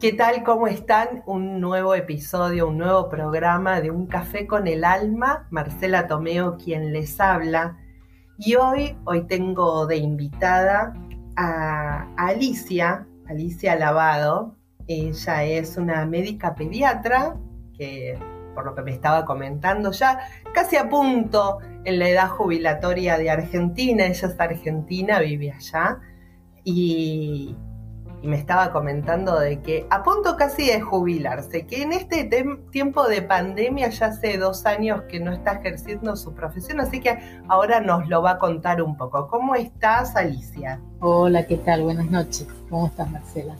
¿Qué tal? ¿Cómo están? Un nuevo episodio, un nuevo programa de Un Café con el Alma. Marcela Tomeo quien les habla. Y hoy, hoy tengo de invitada a Alicia, Alicia Lavado. Ella es una médica pediatra que, por lo que me estaba comentando, ya casi a punto en la edad jubilatoria de Argentina. Ella es argentina, vive allá. Y, y me estaba comentando de que a punto casi de jubilarse, que en este tiempo de pandemia ya hace dos años que no está ejerciendo su profesión, así que ahora nos lo va a contar un poco. ¿Cómo estás, Alicia? Hola, ¿qué tal? Buenas noches. ¿Cómo estás, Marcela?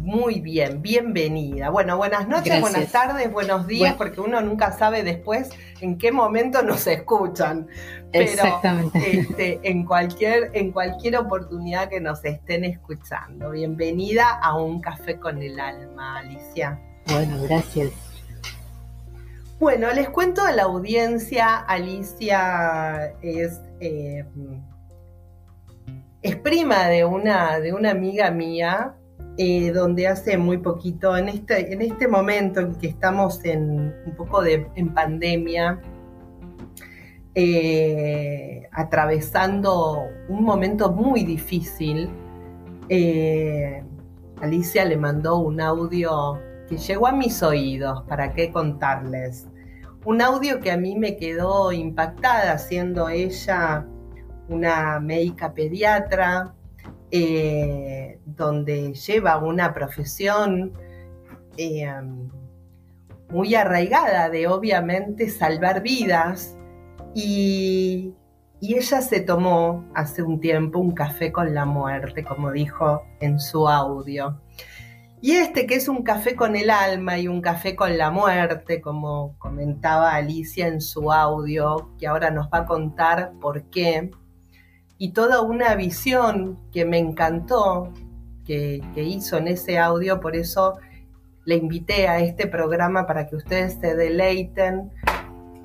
Muy bien, bienvenida. Bueno, buenas noches, buenas tardes, buenos días, porque uno nunca sabe después en qué momento nos escuchan. Pero Exactamente. Este, en, cualquier, en cualquier oportunidad que nos estén escuchando. Bienvenida a un café con el alma, Alicia. Bueno, gracias. Bueno, les cuento a la audiencia, Alicia es, eh, es prima de una, de una amiga mía eh, donde hace muy poquito, en este, en este momento en que estamos en un poco de, en pandemia, eh, atravesando un momento muy difícil, eh, Alicia le mandó un audio que llegó a mis oídos, ¿para qué contarles? Un audio que a mí me quedó impactada, siendo ella una médica pediatra, eh, donde lleva una profesión eh, muy arraigada de obviamente salvar vidas y, y ella se tomó hace un tiempo un café con la muerte, como dijo en su audio. Y este que es un café con el alma y un café con la muerte, como comentaba Alicia en su audio, que ahora nos va a contar por qué, y toda una visión que me encantó que, hizo en ese audio, por eso le invité a este programa para que ustedes se deleiten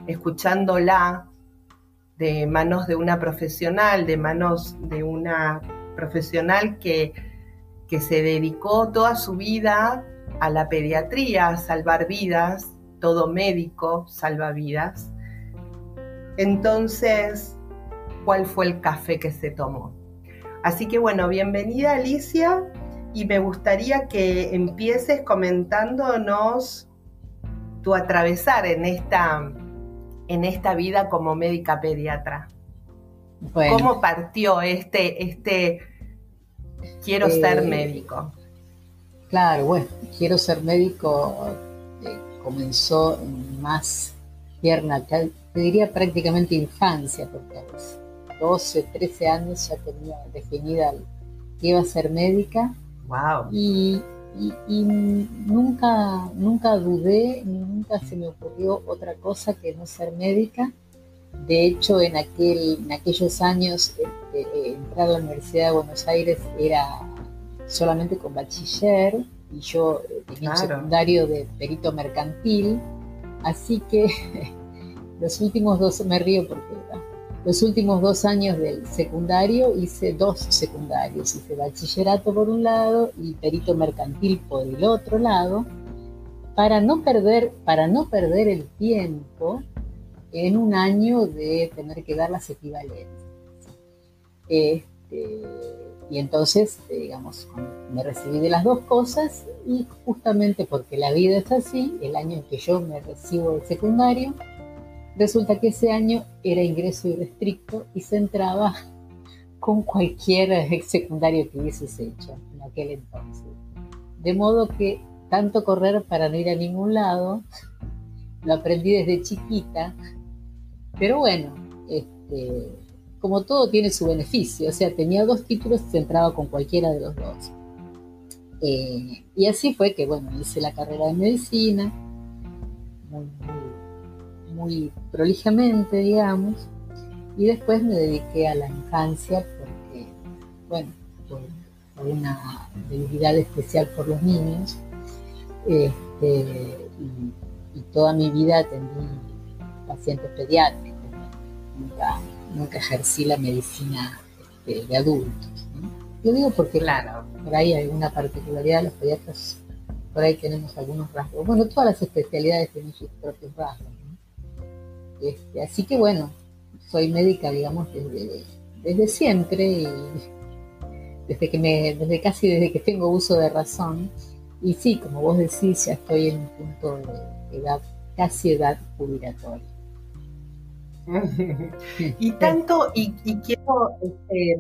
escuchándola de manos de una profesional, de manos de una profesional que, que se dedicó toda su vida a la pediatría, a salvar vidas, todo médico salva vidas. Entonces, cuál fue el café que se tomó. Así que bueno, bienvenida Alicia y me gustaría que empieces comentándonos tu atravesar en esta, en esta vida como médica pediatra. ¿Cómo partió este, este quiero ser eh, médico? Claro, bueno, quiero ser médico eh, comenzó más tierna, te diría prácticamente infancia, porque 12, 13 años ya tenía definida que iba a ser médica. Wow. Y, nunca, nunca dudé, nunca se me ocurrió otra cosa que no ser médica. De hecho, en, aquel, en aquellos años, este, eh, entrar a la Universidad de Buenos Aires era solamente con bachiller y yo eh, tenía un secundario de perito mercantil. Así que los últimos dos, me río porque los últimos dos años del secundario hice dos secundarios, hice bachillerato por un lado y perito mercantil por el otro lado, para no perder, para no perder el tiempo en un año de tener que dar las equivalencias. Este, y entonces, digamos, me recibí de las dos cosas y justamente porque la vida es así, el año en que yo me recibo del secundario, Resulta que ese año era ingreso irrestricto y se entraba con cualquier secundario que hubieses hecho en aquel entonces. De modo que tanto correr para no ir a ningún lado, lo aprendí desde chiquita, pero bueno, este, como todo tiene su beneficio, o sea, tenía dos títulos y se entraba con cualquiera de los dos. Eh, y así fue que, bueno, hice la carrera de medicina, prolijamente, digamos, y después me dediqué a la infancia porque, bueno, por, una debilidad especial por los niños, este, y, toda mi vida atendí pacientes pediátricos, nunca, ejercí la medicina este, de adultos. Lo digo porque, claro, por ahí hay una particularidad, los pediatras, por ahí tenemos algunos rasgos. Bueno, todas las especialidades tienen sus propios rasgos. Este, así que bueno, soy médica, digamos, desde, desde siempre y desde que me, desde casi desde que tengo uso de razón. Y sí, como vos decís, ya estoy en un punto de edad, casi edad jubilatoria. y tanto, y, quiero este,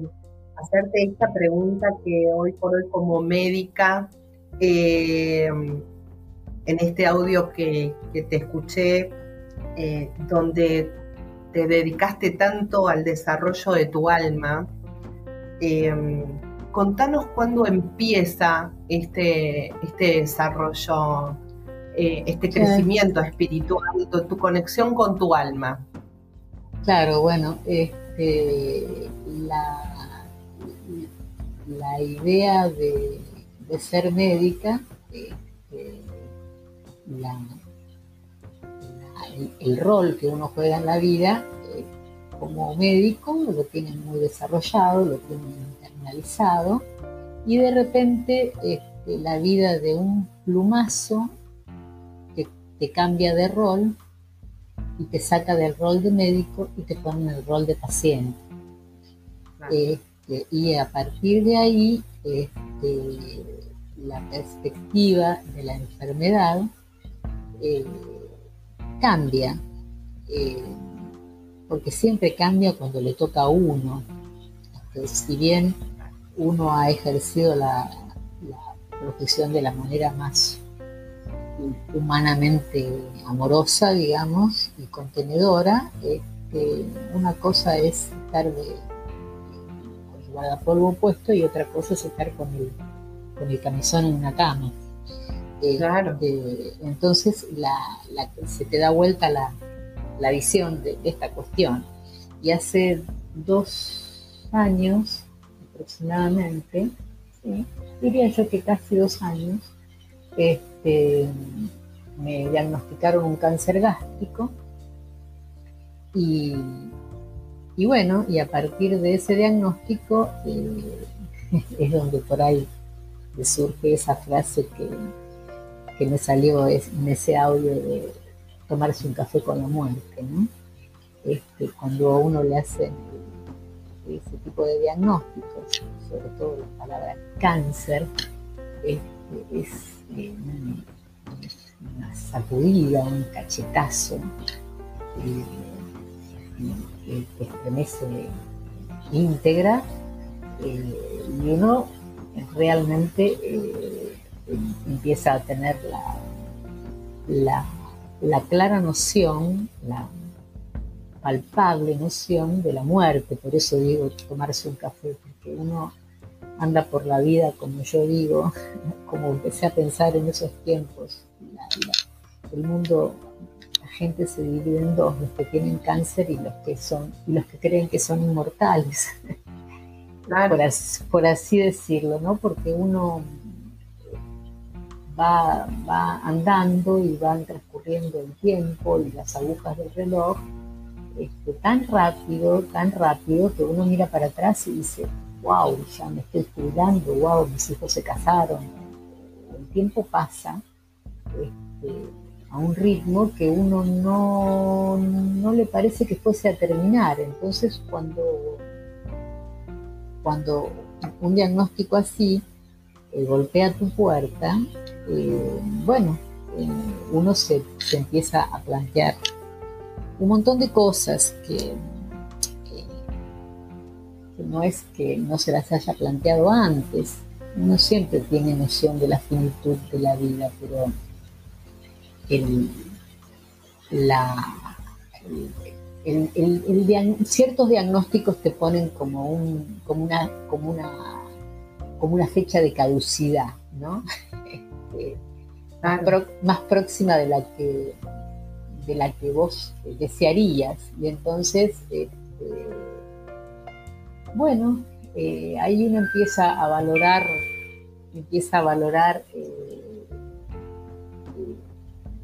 hacerte esta pregunta que hoy por hoy como médica, eh, en este audio que, te escuché, eh, donde te dedicaste tanto al desarrollo de tu alma, eh, contanos cuándo empieza este, este desarrollo, este crecimiento espiritual, tu conexión con tu alma. Claro, bueno, este, la, la idea de, ser médica, este, el, rol que uno juega en la vida eh, como médico lo tiene muy desarrollado, lo tiene internalizado y de repente este, la vida de un plumazo que, que cambia de rol y te saca del rol de médico y te pone en el rol de paciente. Este, y a partir de ahí, este, la perspectiva de la enfermedad eh, cambia, eh, porque siempre cambia cuando le toca a uno. si bien uno ha ejercido la profesión de la manera más humanamente amorosa, digamos, y contenedora. Este, una cosa es estar de, con el guardapolvo puesto y otra cosa es estar con el, con el camisón en una cama. Claro. Este, entonces se te da vuelta la, visión de, esta cuestión. Y hace dos años aproximadamente, diría yo que casi dos años, este, me diagnosticaron un cáncer gástrico y, bueno, y a partir de ese diagnóstico eh, es donde por ahí surge esa frase que, que me salió en ese audio de tomarse un café con la muerte, este, cuando a uno le hacen ese tipo de diagnósticos, sobre todo la palabra cáncer, este, es una sacudida, un cachetazo que estremece íntegra eh, y uno realmente eh, empieza a tener la, la, clara noción, la palpable noción de la muerte. Por eso digo tomarse un café, porque uno anda por la vida, como yo digo, como empecé a pensar en esos tiempos. el mundo, la gente se divide en dos, los que tienen cáncer y los que son, y los que creen que son inmortales. Por, así, decirlo, ¿no? Porque uno va, va andando y van transcurriendo el tiempo y las agujas del reloj este, tan rápido, tan rápido que uno mira para atrás y dice, wow, ya me estoy cuidando, wow, mis hijos se casaron. El tiempo pasa este, a un ritmo que uno no, no le parece que fuese a terminar. Entonces cuando, cuando un diagnóstico así eh, golpea tu puerta, eh, bueno, eh, uno se, empieza a plantear un montón de cosas que no es que no se las haya planteado antes. Uno siempre tiene noción de la finitud de la vida, pero ciertos diagnósticos te ponen como, un, como, una, como, una, como una fecha de caducidad, ¿no? Este, más, próxima de la que de la que vos desearías. Y entonces este, bueno, eh, ahí uno empieza a valorar, empieza a valorar eh,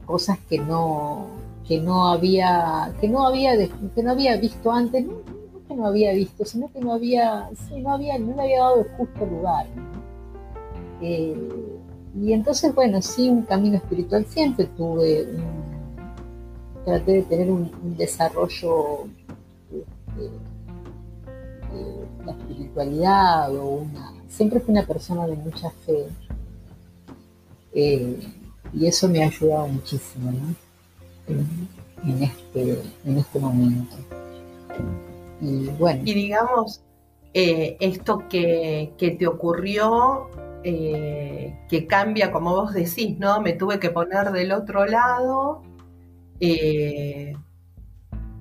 cosas que no, que no había, que no había, que no había visto antes, no, que que no había visto, sino que no había, sí, no había, no le había dado el justo lugar. Eh, y entonces, bueno, sí, un camino espiritual siempre tuve, traté de tener un, desarrollo este, de, la espiritualidad o una, siempre fui una persona de mucha fe. Eh, y eso me ha ayudado muchísimo, ¿no? en, este, en este momento. Y bueno. Y digamos, eh, esto que, te ocurrió, eh, que cambia, como vos decís, ¿no? Me tuve que poner del otro lado. Eh,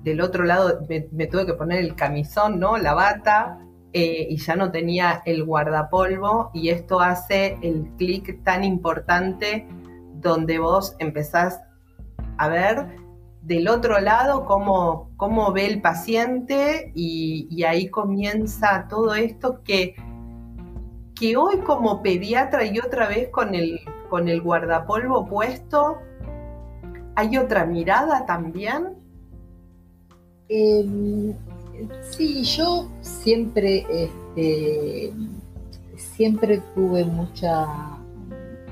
del otro lado me, tuve que poner el camisón, ¿no? La bata, y ya no tenía el guardapolvo, y esto hace el clic tan importante donde vos empezás a ver del otro lado cómo, cómo ve el paciente y, ahí comienza todo esto que, que hoy como pediatra y otra vez con el, con el guardapolvo puesto, ¿hay otra mirada también? Em, sí, yo siempre, este, siempre tuve mucha,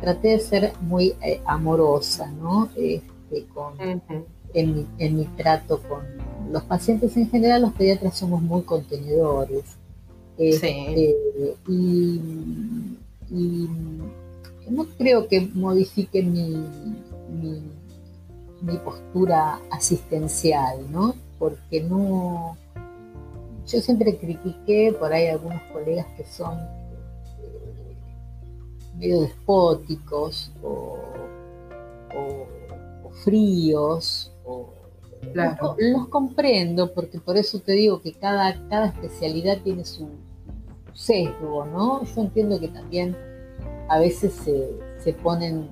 traté de ser muy eh, amorosa, ¿no? Este, con, en, mi, trato con los pacientes en general, los pediatras somos muy contenedores. Este, y, no creo que modifique mi, mi, postura asistencial, ¿no? Porque no. Yo siempre critiqué por ahí algunos colegas que son eh, medio despóticos o fríos los, comprendo, porque por eso te digo que cada, cada especialidad tiene su sesgo, ¿no? Yo entiendo que también a veces se, ponen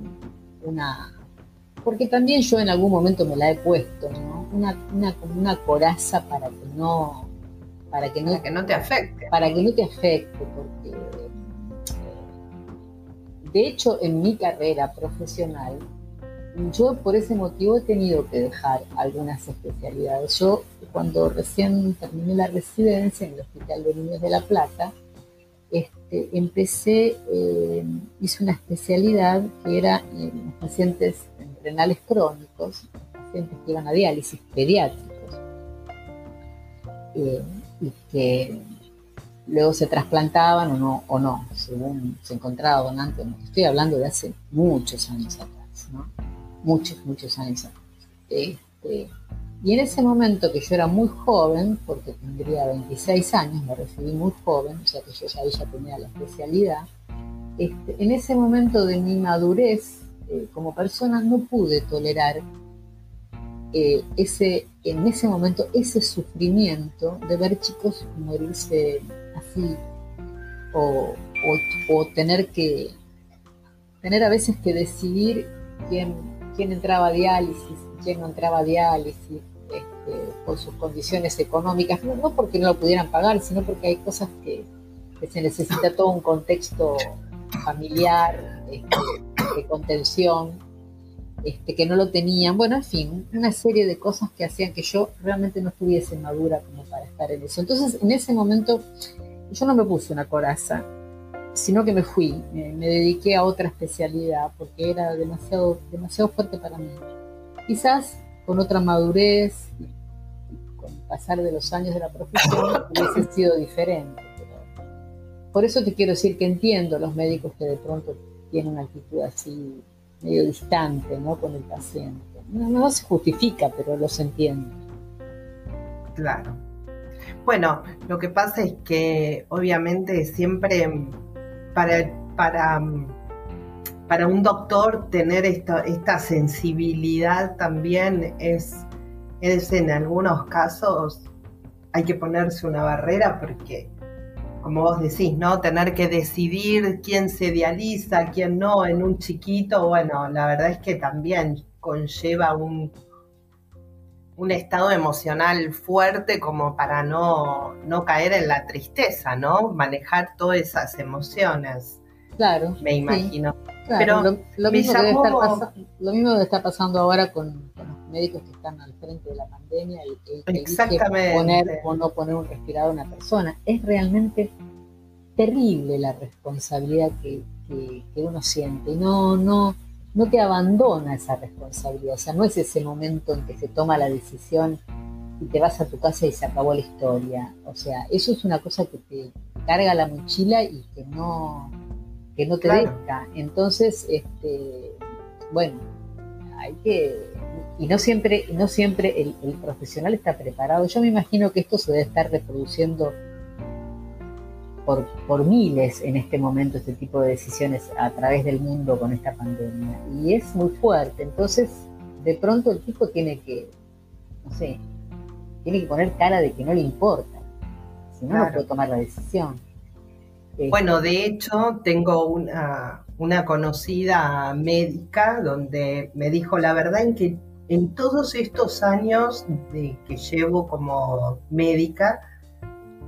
una... Porque también yo en algún momento me la he puesto, ¿no? Una, una, una coraza para que no... Para que no, que no te afecte. Para que no te afecte, porque... Eh, de hecho, en mi carrera profesional, yo por ese motivo he tenido que dejar algunas especialidades. Yo cuando recién terminé la residencia en el Hospital de Niños de La Plata, este, empecé, eh, hice una especialidad que era en pacientes renales crónicos, pacientes que iban a diálisis pediátricos, eh, y que luego se trasplantaban o no, o no, según se encontraba donante. Estoy hablando de hace muchos años atrás, ¿no? muchos, muchos años este, y en ese momento que yo era muy joven, porque tendría 26 años, me recibí muy joven, o sea que yo ya, tenía la especialidad, este, en ese momento de mi madurez eh, como persona no pude tolerar eh, ese, en ese momento ese sufrimiento de ver chicos morirse así o, o tener que tener a veces que decidir quién quién entraba a diálisis, quién no entraba a diálisis, por sus condiciones económicas, no, porque no lo pudieran pagar, sino porque hay cosas que, se necesita todo un contexto familiar, este, de contención, este, que no lo tenían. Bueno, en fin, una serie de cosas que hacían que yo realmente no estuviese madura como para estar en eso. Entonces, en ese momento, yo no me puse una coraza, sino que me fui, me, dediqué a otra especialidad porque era demasiado, demasiado fuerte para mí. Quizás con otra madurez pasar de los años de la profesión hubiese sido diferente. por eso te quiero decir que entiendo los médicos que de pronto tienen una actitud así medio distante ¿no? con el paciente. No, no se justifica, pero los entiendo. Claro. Bueno, lo que pasa es que obviamente siempre para, para, para un doctor tener esta, esta sensibilidad también es, es en algunos casos hay que ponerse una barrera porque, como vos decís, ¿no? Tener que decidir quién se dializa, quién no en un chiquito, bueno, la verdad es que también conlleva un, un estado emocional fuerte como para no, caer en la tristeza, ¿no? Manejar todas esas emociones. Claro. Me imagino. Pero lo, mismo debe estar pasando ahora con, los médicos que están al frente de la pandemia y, que Exactamente. poner o no poner un respirador a una persona. Es realmente terrible la responsabilidad que, uno siente. No, no, no te abandona esa responsabilidad. O sea, no es ese momento en que se toma la decisión y te vas a tu casa y se acabó la historia. O sea, eso es una cosa que te carga la mochila y que no, que no te deja. Entonces, este, bueno, hay que y no siempre, no siempre el, el, profesional está preparado. Yo me imagino que esto se debe estar reproduciendo por, por, miles en este momento, este tipo de decisiones a través del mundo con esta pandemia. Y es muy fuerte. Entonces, de pronto el tipo tiene que, no sé, tiene que poner cara de que no le importa, si no, no puede tomar la decisión. Bueno, de hecho, tengo una, una conocida médica donde me dijo la verdad en que en todos estos años de que llevo como médica,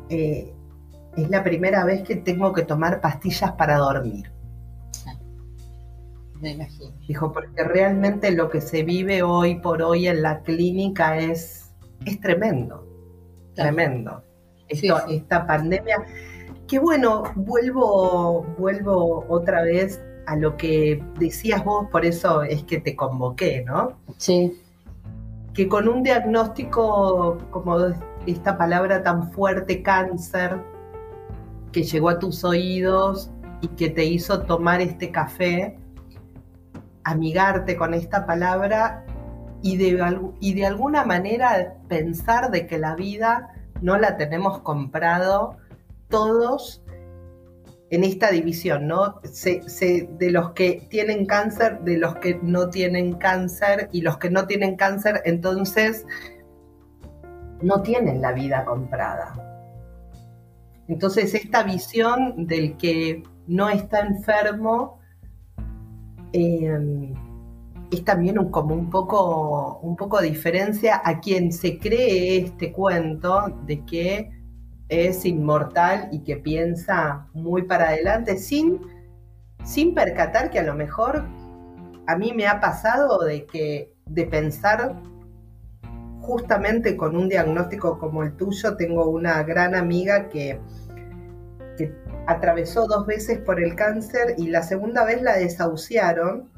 eh, es la primera vez que tengo que tomar pastillas para dormir. Me imagino. Dijo, porque realmente lo que se vive hoy por hoy en la clínica es es tremendo, tremendo. Esta pandemia, que bueno, vuelvo, vuelvo otra vez a lo que decías vos, por eso es que te convoqué, ¿no? Sí. Que con un diagnóstico como esta palabra tan fuerte, cáncer, que llegó a tus oídos y que te hizo tomar este café, amigarte con esta palabra y de, y de alguna manera pensar de que la vida no la tenemos comprado todos en esta división, ¿no? de los que tienen cáncer, de los que no tienen cáncer y los que no tienen cáncer, entonces no tienen la vida comprada. Entonces esta visión del que no está enfermo, eh, es también como un poco, un poco diferencia a quien se cree este cuento de que es inmortal y que piensa muy para adelante sin, sin percatar que a lo mejor a mí me ha pasado de que de pensar justamente con un diagnóstico como el tuyo, tengo una gran amiga que, que atravesó dos veces por el cáncer y la segunda vez la desahuciaron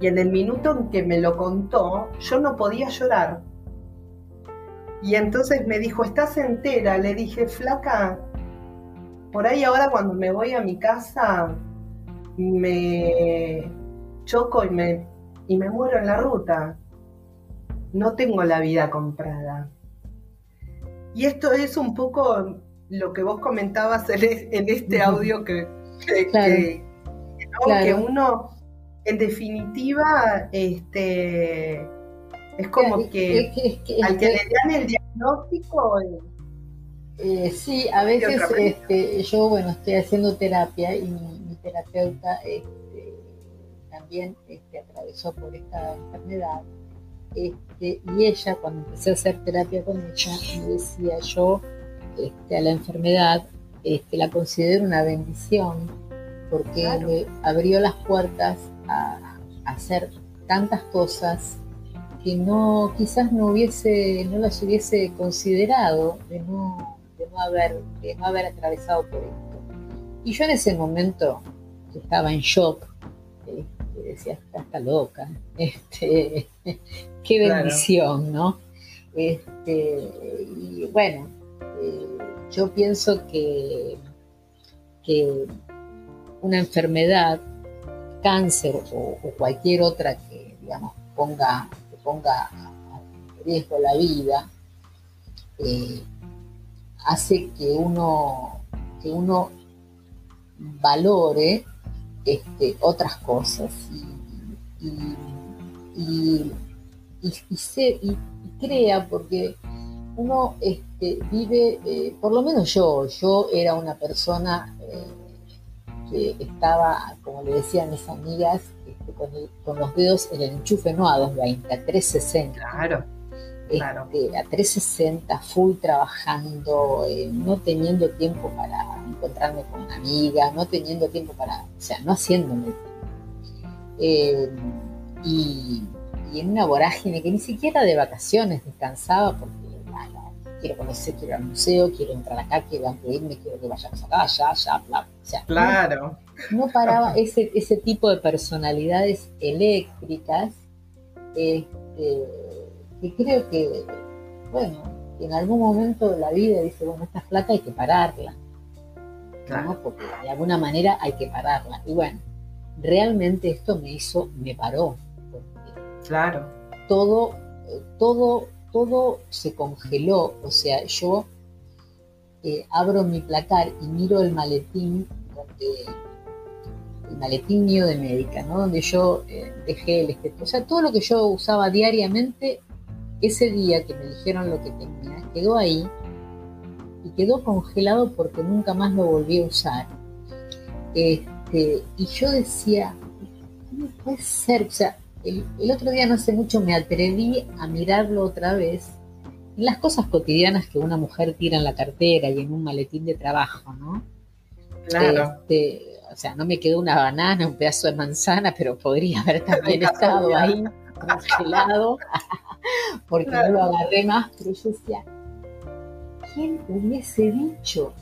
y en el minuto en que me lo contó, yo no podía llorar. Y entonces me dijo, ¿estás entera? Le dije, flaca, por ahí ahora cuando me voy a mi casa, me choco y me, y me muero en la ruta. No tengo la vida comprada. Y esto es un poco lo que vos comentabas en, este audio que, que, que uno en definitiva, este, es como que, al que le dan el diagnóstico... Eh, eh, sí, a veces este, yo, bueno, estoy haciendo terapia y mi, terapeuta este, también este, atravesó por esta enfermedad. Este, y ella, cuando empecé a hacer terapia con ella, me decía yo este, a la enfermedad este, la considero una bendición porque me abrió las puertas a, hacer tantas cosas que no quizás no hubiese no las hubiese considerado de no, haber de no haber atravesado por esto. Y yo en ese momento estaba en shock este, decía está, loca este qué bendición no este y bueno eh, yo pienso que que una enfermedad cáncer o, cualquier otra que, digamos, ponga, ponga en riesgo la vida, eh, hace que uno, que uno valore este, otras cosas y, y, crea, porque uno este, vive, eh, por lo menos yo, yo era una persona eh, que estaba, como le decían mis amigas, con, los dedos en el enchufe, no a 220, a 360. Claro. Claro. Este, a 360, full trabajando, eh, no teniendo tiempo para encontrarme con amigas, no teniendo tiempo para, o sea, no haciéndome Eh, y, en una vorágine que ni siquiera de vacaciones descansaba porque quiero conocer, quiero ir al museo, quiero entrar acá, quiero irme, quiero que vayamos acá, ya, ya, bla. claro. No, paraba ese, ese tipo de personalidades eléctricas este, que creo que, bueno, en algún momento de la vida dice, bueno, esta flaca hay que pararla. Porque de alguna manera hay que pararla. Y bueno, realmente esto me hizo, me paró. claro. Todo, todo, todo se congeló. O sea, yo eh, abro mi placar y miro el maletín el maletín mío de médica, ¿no? Donde yo eh, dejé el espeto. O sea, todo lo que yo usaba diariamente, ese día que me dijeron lo que tenía, quedó ahí y quedó congelado porque nunca más lo volví a usar. Este, y yo decía, ¿cómo puede ser? O sea, el, otro día no hace mucho me atreví a mirarlo otra vez en las cosas cotidianas que una mujer tira en la cartera y en un maletín de trabajo, ¿no? Claro. Este, o sea, no me quedó una banana, un pedazo de manzana, pero podría haber también estado ahí congelado, porque no lo agarré más, pero yo decía, ¿quién hubiese dicho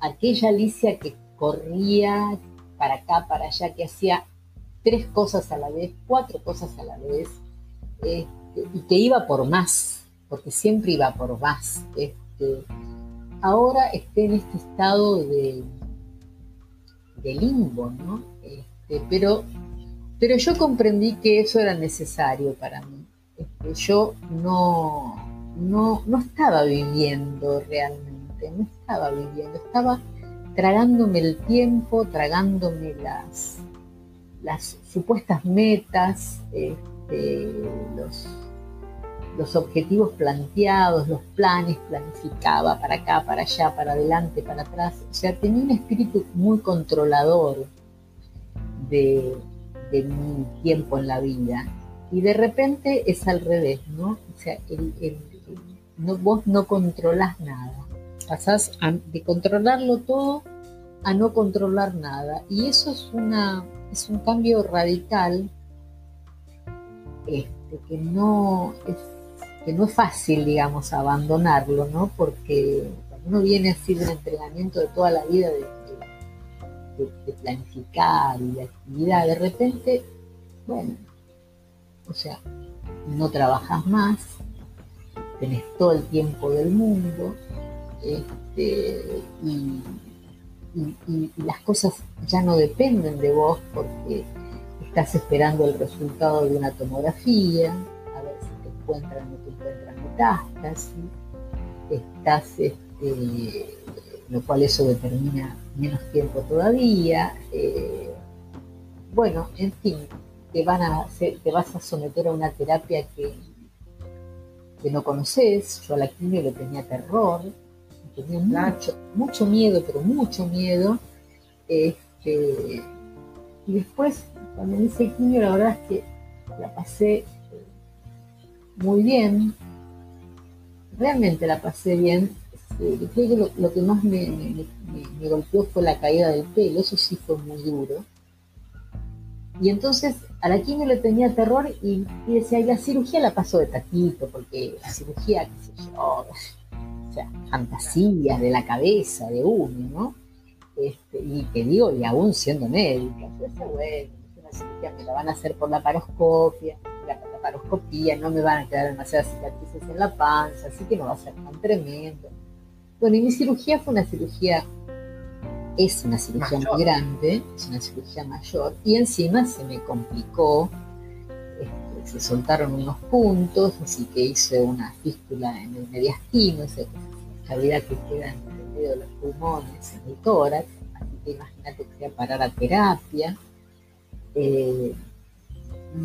aquella Alicia que corría para acá, para allá, que hacía tres cosas a la vez, cuatro cosas a la vez, este, y que iba por más, porque siempre iba por más. Este, ahora esté en este estado de, limbo, ¿no? Este, pero, yo comprendí que eso era necesario para mí. Yo no estaba viviendo realmente, no estaba viviendo, estaba tragándome el tiempo, tragándome las, las supuestas metas, este, los, objetivos planteados, los planes, planificaba para acá, para allá, para adelante, para atrás. O sea, tenía un espíritu muy controlador de, mi tiempo en la vida. Y de repente es al revés, ¿no? O sea, vos no controlás nada. Pasás de controlarlo todo a no controlar nada. Y eso es, una, es un cambio radical este, que no es que no es fácil, digamos, abandonarlo, ¿no? Porque uno viene así de un entrenamiento de toda la vida de, planificar y de actividad, de repente, bueno, o sea, no trabajas más, tenés todo el tiempo del mundo, este, y, las cosas ya no dependen de vos porque estás esperando el resultado de una tomografía, a ver si te encuentran metástasis, estás, este, lo cual eso determina menos tiempo todavía. Eh, bueno, en fin, te, van a te vas a someter a una terapia que, que no conoces. Yo a la quimio le tenía terror, tenía mucho, mucho miedo, pero mucho miedo. Este, y después, cuando me hice quimio, la verdad es que la pasé muy bien, realmente la pasé bien. Creo que lo, que más me, golpeó fue la caída del pelo, eso sí fue muy duro. Y entonces a la quimio le tenía terror y, decía, la cirugía la pasó de taquito, porque la cirugía, qué sé yo, sea, fantasías de la cabeza de uno, ¿no? Este, y que digo, y aún siendo médica, pues bueno, una cirugía me la van a hacer por la paroscopia, paroscopía, no me van a quedar demasiadas cicatrices en la panza, así que no va a ser tan tremendo. Bueno, y mi cirugía fue una cirugía, es una cirugía muy grande, es una cirugía mayor, y encima se me complicó, este, se soltaron unos puntos, así que hice una fístula en el mediastino, esa cavidad que queda medio de los pulmones, en el tórax, así que imagínate que voy a parar a terapia. Eh,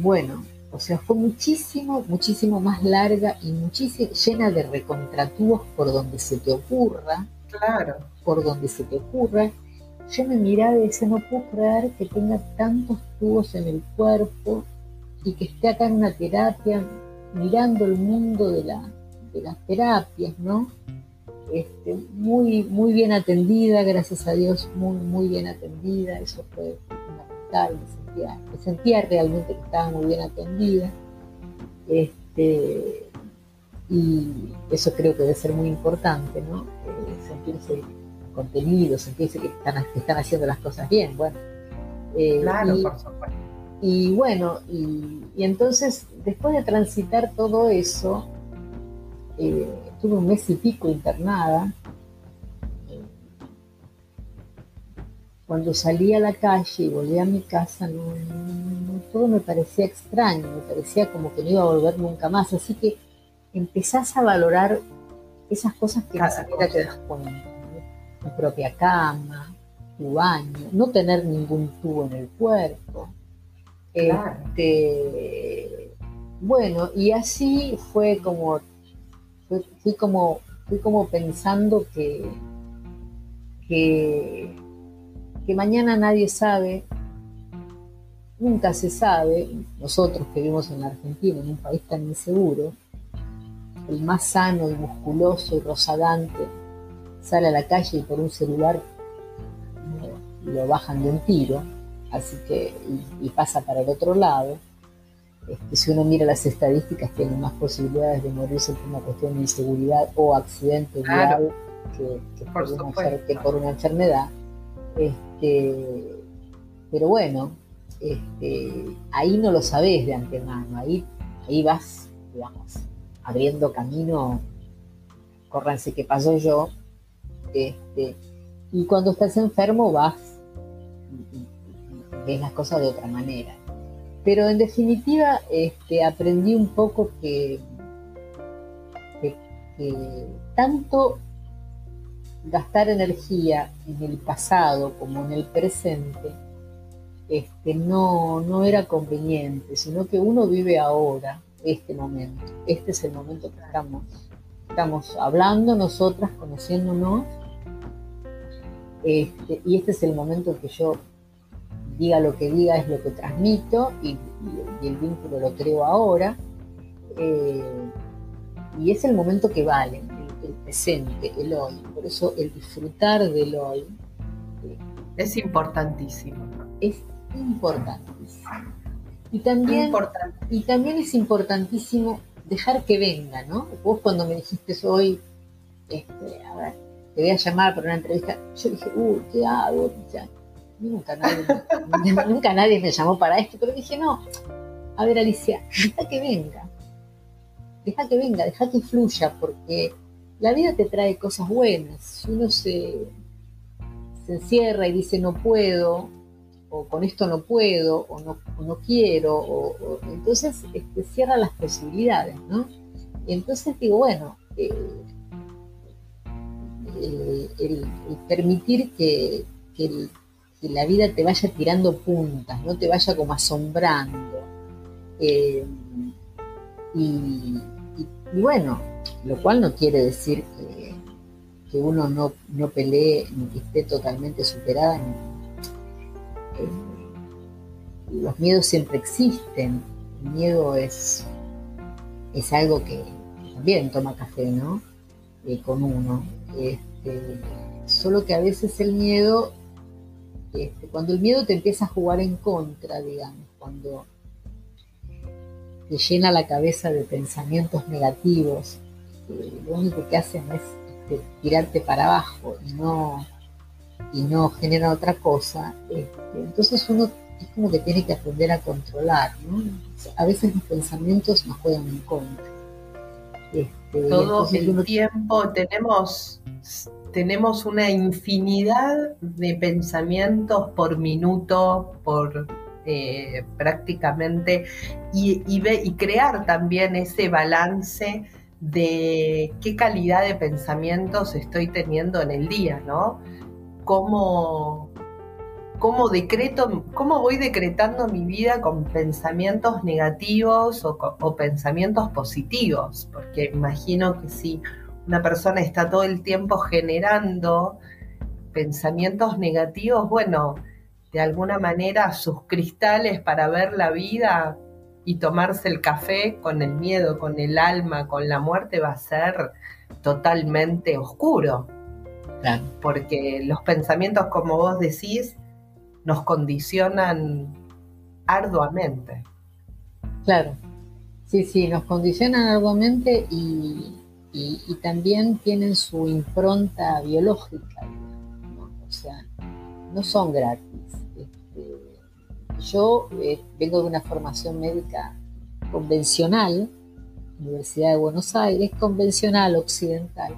bueno, o sea, fue muchísimo, muchísimo más larga y muchísimo, llena de recontratúos por donde se te ocurra. Claro. Por donde se te ocurra. Yo me miraba y decía, no puedo creer que tenga tantos tubos en el cuerpo y que esté acá en una terapia mirando el mundo de, la, de las terapias, ¿no? Este, muy, muy bien atendida, gracias a Dios, muy, muy bien atendida, eso fue fundamental, me sentía, me sentía realmente que estaba muy bien atendida. Este, y eso creo que debe ser muy importante, ¿no? Eh, sentirse contenido, sentirse que están, están haciendo las cosas bien. Bueno, eh, claro, por supuesto. Y bueno, y, entonces, después de transitar todo eso, eh, tuve un mes y pico internada. Cuando salí a la calle y volví a mi casa, todo me parecía extraño, me parecía como que no iba a volver nunca más. Así que empezás a valorar esas cosas que ni siquiera te das cuenta. Tu propia cama, tu baño, no tener ningún tubo en el cuerpo. Este, bueno, y así fue como, fui como, fui como pensando que, que, mañana nadie sabe, nunca se sabe, nosotros que vivimos en Argentina, en un país tan inseguro, el más sano y musculoso y rosadante sale a la calle y por un celular lo bajan de un tiro, así que y, pasa para el otro lado. Este, si uno mira las estadísticas, tiene más posibilidades de morirse por una cuestión de inseguridad o accidente vial que, por una, enfermedad. Este, pero bueno, este, ahí no lo sabes de antemano, ahí, ahí vas, digamos, abriendo camino, córranse que pasó yo, este, y cuando estás enfermo vas ves las cosas de otra manera. Pero en definitiva este, aprendí un poco que, tanto gastar energía en el pasado como en el presente este, no, no era conveniente, sino que uno vive ahora este momento. Este es el momento que estamos, estamos hablando nosotras, conociéndonos. Este, y este es el momento que yo diga lo que diga es lo que transmito y, el vínculo lo creo ahora. Eh, y es el momento que vale, el, presente, el hoy. Por eso el disfrutar del hoy. Eh, es importantísimo. Es importantísimo. Y también, y también es importantísimo dejar que venga, ¿no? Vos cuando me dijiste hoy, este, a ver, te voy a llamar para una entrevista, yo dije, uy, ¿qué hago? Nunca, nadie, nunca nadie me llamó para esto, pero dije, no, a ver Alicia, deja que venga, deja que venga, deja que fluya, porque la vida te trae cosas buenas. Si uno se, se encierra y dice no puedo, o con esto no puedo, o no, no quiero, o, entonces este, cierra las posibilidades, ¿no? Y entonces digo, bueno, eh, eh, el, permitir que, que, la vida te vaya tirando puntas, no te vaya como asombrando. Eh, y, bueno, lo cual no quiere decir que, que uno no, no, pelee ni que esté totalmente superada los miedos siempre existen. El miedo es, es algo que también toma café, ¿no? Eh, con uno. Este, solo que a veces el miedo, este, cuando el miedo te empieza a jugar en contra, digamos, cuando te llena la cabeza de pensamientos negativos, eh, lo único que hacen es este, tirarte para abajo y no, y no genera otra cosa, entonces uno es como que tiene que aprender a controlar, ¿no? A veces los pensamientos nos juegan en contra. Este, Todo el tiempo tenemos, tenemos una infinidad de pensamientos por minuto, por eh, prácticamente, y, y crear también ese balance de qué calidad de pensamientos estoy teniendo en el día, ¿no? Cómo, cómo decreto, cómo voy decretando mi vida con pensamientos negativos o, pensamientos positivos, porque imagino que si una persona está todo el tiempo generando pensamientos negativos, bueno, de alguna manera sus cristales para ver la vida y tomarse el café con el miedo, con el alma, con la muerte va a ser totalmente oscuro. Porque los pensamientos, como vos decís, nos condicionan arduamente. Claro, sí, sí, nos condicionan arduamente y, también tienen su impronta biológica, o sea, no son gratis. Este, yo eh, vengo de una formación médica convencional, Universidad de Buenos Aires, convencional occidental.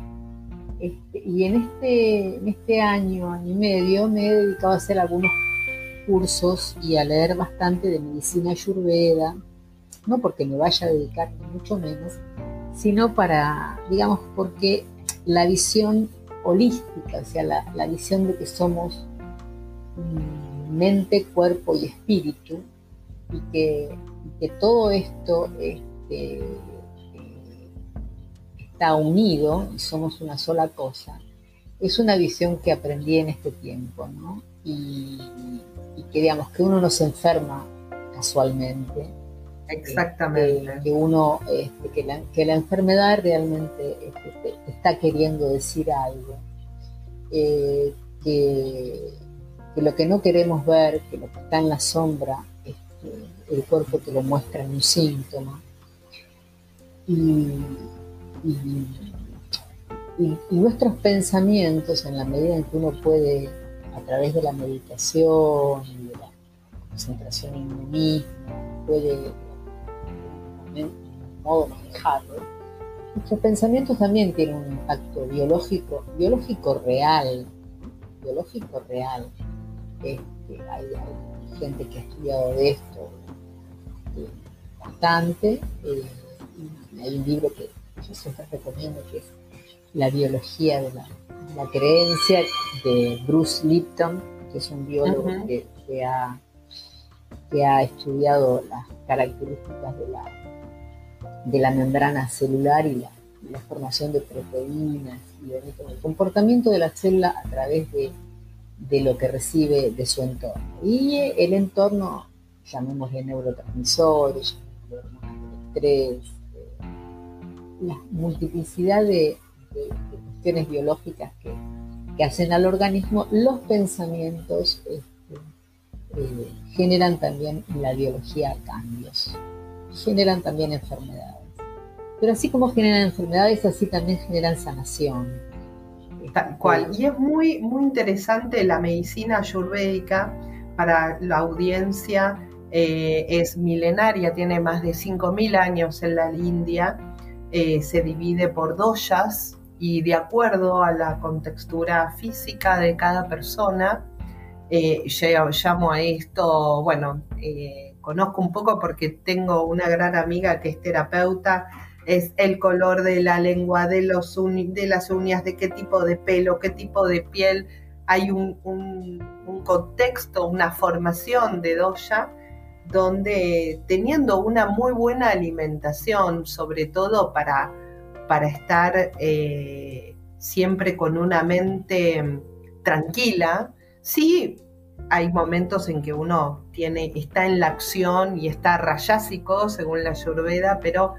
Este, y en este, en este año, año y medio, me he dedicado a hacer algunos cursos y a leer bastante de medicina ayurveda, no porque me vaya a dedicar ni mucho menos, sino para, digamos, porque la visión holística, o sea, la, visión de que somos mente, cuerpo y espíritu, y que, que todo esto este, está unido y somos una sola cosa, es una visión que aprendí en este tiempo, ¿no? Y, que digamos que uno no se enferma casualmente. Exactamente. que uno, este, que, la, que, la, enfermedad realmente este, está queriendo decir algo. Eh, que, que, lo que no queremos ver, que lo que está en la sombra, este, el cuerpo te lo muestra en un síntoma. Y, y, nuestros pensamientos, en la medida en que uno puede, a través de la meditación y de la concentración en uno mismo, puede de un modo manejarlo, nuestros pensamientos también tienen un impacto biológico, biológico real, biológico real. Este, hay, gente que ha estudiado de esto eh, bastante. Eh, hay un libro que yo siempre recomiendo, que es La biología de la, creencia, de Bruce Lipton, que es un biólogo que, ha, que ha estudiado las características de la, de la membrana celular y la, formación de proteínas y el comportamiento de la célula a través de, de lo que recibe de su entorno. Y el entorno, llamémosle neurotransmisores, hormonas del estrés, la multiplicidad de, cuestiones biológicas que, hacen al organismo, los pensamientos este, eh, generan también en la biología cambios, generan también enfermedades. Pero así como generan enfermedades, así también generan sanación. Tal cual. Y es muy, muy interesante la medicina ayurvédica para la audiencia. Eh, es milenaria, tiene más de 5.000 años en la India eh, se divide por doyas y de acuerdo a la contextura física de cada persona, eh, llamo a esto, bueno, eh, conozco un poco porque tengo una gran amiga que es terapeuta, es el color de la lengua, de, los de las uñas, de qué tipo de pelo, qué tipo de piel. Hay un, un contexto, una formación de doya donde teniendo una muy buena alimentación, sobre todo para, para estar eh, siempre con una mente tranquila, sí hay momentos en que uno tiene, está en la acción y está rayásico, según la Ayurveda, pero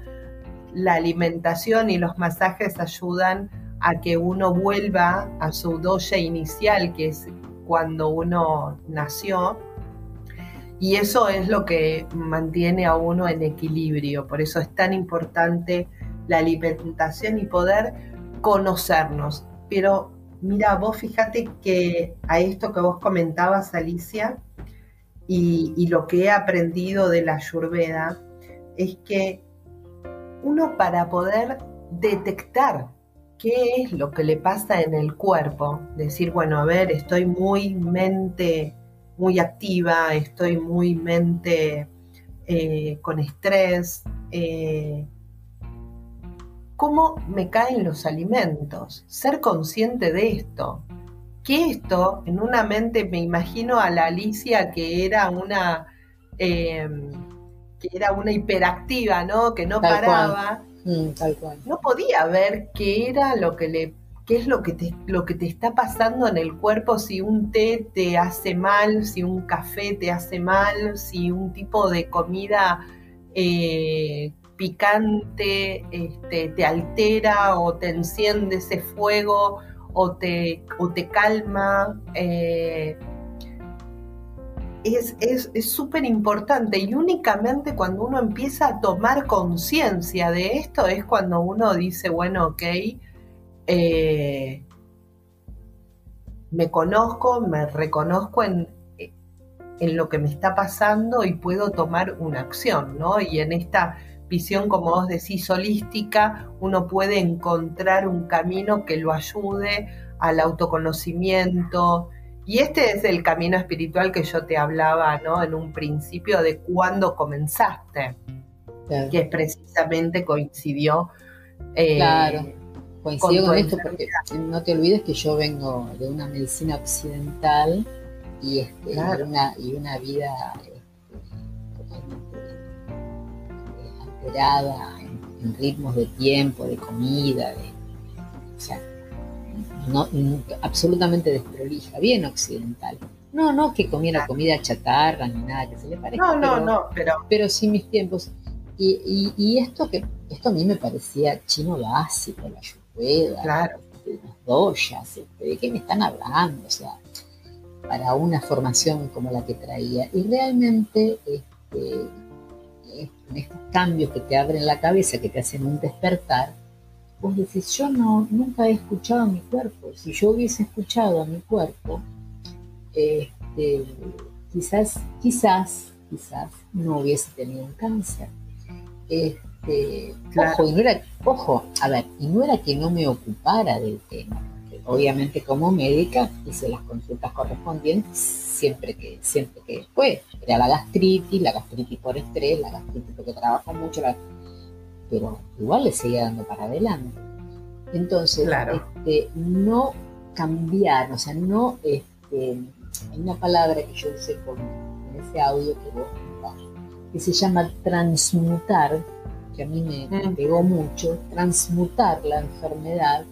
la alimentación y los masajes ayudan a que uno vuelva a su doya inicial, que es cuando uno nació, y eso es lo que mantiene a uno en equilibrio. Por eso es tan importante la alimentación y poder conocernos. Pero mira, vos fíjate que a esto que vos comentabas, Alicia, y, lo que he aprendido de la Ayurveda, es que uno para poder detectar qué es lo que le pasa en el cuerpo, decir, bueno, a ver, estoy muy mente muy activa, estoy muy mente eh, con estrés. Eh, ¿Cómo me caen los alimentos? Ser consciente de esto. Que esto, en una mente, me imagino a la Alicia que era una, em, que era una hiperactiva, ¿no? Que no paraba. Mm, tal cual. No podía ver qué era lo que le qué es lo que, te, lo que te está pasando en el cuerpo, si un té te hace mal, si un café te hace mal, si un tipo de comida eh, picante este, te altera o te enciende ese fuego o te, te calma. Eh, es súper importante y únicamente cuando uno empieza a tomar conciencia de esto es cuando uno dice, bueno, ok, eh, me conozco, me reconozco en, en lo que me está pasando y puedo tomar una acción, ¿no? Y en esta visión, como vos decís, holística, uno puede encontrar un camino que lo ayude al autoconocimiento. Y este es el camino espiritual que yo te hablaba, ¿no? En un principio de cuándo comenzaste, que es precisamente coincidió. Eh, claro, coincidió con, esto porque no te olvides que yo vengo de una medicina occidental y, este, una, y una vida en, ritmos de tiempo, de comida, de, o sea, no, absolutamente desprolija, bien occidental. No, no que comiera comida chatarra ni nada que se le parezca. No, no, no, pero... Pero sí mis tiempos. Y, y, esto que esto a mí me parecía chino básico, la ayurveda, claro. las doyas, este, ¿de qué me están hablando? O sea, para una formación como la que traía. Y realmente este, estos cambios que te abren la cabeza, que te hacen un despertar, vos decís, yo no, nunca he escuchado a mi cuerpo. Si yo hubiese escuchado a mi cuerpo, este, quizás, quizás, quizás no hubiese tenido un cáncer. Este, ojo, y no era, ojo, a ver, y no era que no me ocupara del tema. Obviamente como médica hice las consultas correspondientes siempre que, siempre que fue. Era la gastritis, la gastritis por estrés, la gastritis porque trabajo mucho, pero igual le seguía dando para adelante. Entonces, este, no cambiar, o sea, no, este, hay una palabra que yo usé con, en ese audio que vos que se llama transmutar, que a mí me, me mm. pegó mucho, transmutar la enfermedad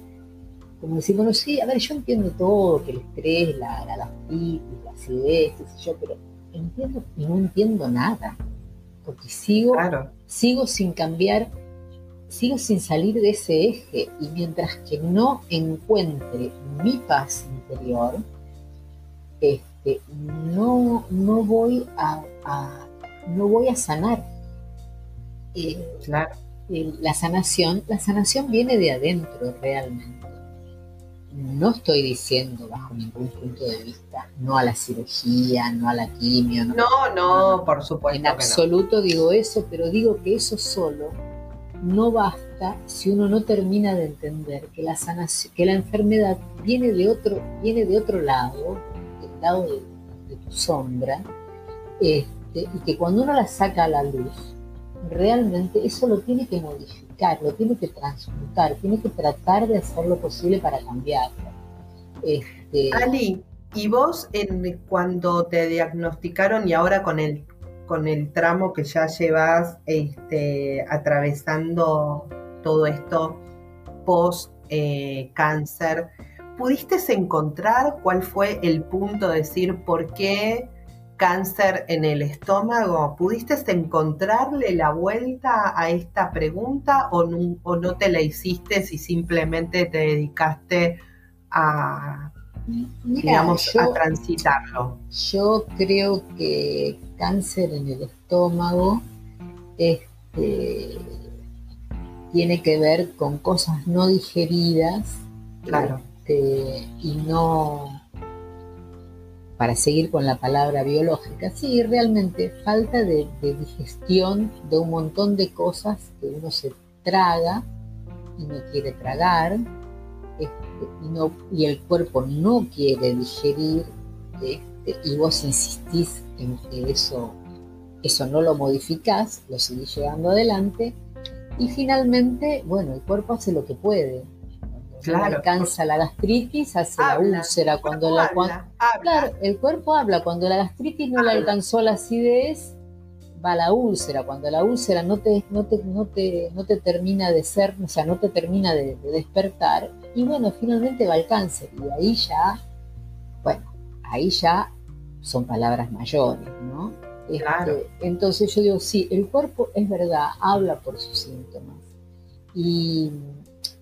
como decir, bueno, sí, a ver, yo entiendo todo, que el estrés, la, la gastritis, la acidez, qué sé yo, pero entiendo y no entiendo nada, porque sigo, sigo sin cambiar, sigo sin salir de ese eje, y mientras que no encuentre mi paz interior, este, no, no voy a, no voy a sanar. Eh, claro. la sanación, la sanación viene de adentro realmente no estoy diciendo bajo ningún punto de vista no a la cirugía, no a la quimio. No, no, por supuesto. En absoluto digo eso, pero digo que eso solo no basta si uno no termina de entender que la sanación, que la enfermedad viene de otro, viene de otro lado, del lado de, tu sombra, este, y que cuando uno la saca a la luz, realmente eso lo tiene que modificar, lo tiene que transmutar, tiene que tratar de hacer lo posible para cambiarlo. Este... Ali, ¿y vos en, cuando te diagnosticaron y ahora con el, con el tramo que ya llevas este, atravesando todo esto post eh, cáncer, ¿pudiste encontrar cuál fue el punto de decir por qué cáncer en el estómago, ¿pudiste encontrarle la vuelta a esta pregunta o no, te la hiciste si simplemente te dedicaste a, digamos, a transitarlo? Yo creo que cáncer en el estómago este, tiene que ver con cosas no digeridas claro. Este, y no para seguir con la palabra biológica, sí, realmente falta de, digestión de un montón de cosas que uno se traga y no quiere tragar, este, y, el cuerpo no quiere digerir, este, y vos insistís en que eso, eso no lo modificás, lo seguís llevando adelante, y finalmente, bueno, el cuerpo hace lo que puede, Claro, alcanza la gastritis, hace la úlcera. Cuando la, Claro, el cuerpo habla. Cuando la gastritis no le alcanzó la acidez, va la úlcera. Cuando la úlcera no te, no te, no te, no te termina de ser, o sea, no te termina de, despertar, y bueno, finalmente va al cáncer. Y ahí ya, bueno, ahí ya son palabras mayores, ¿no? Este, entonces yo digo, sí, el cuerpo es verdad, habla por sus síntomas. Y,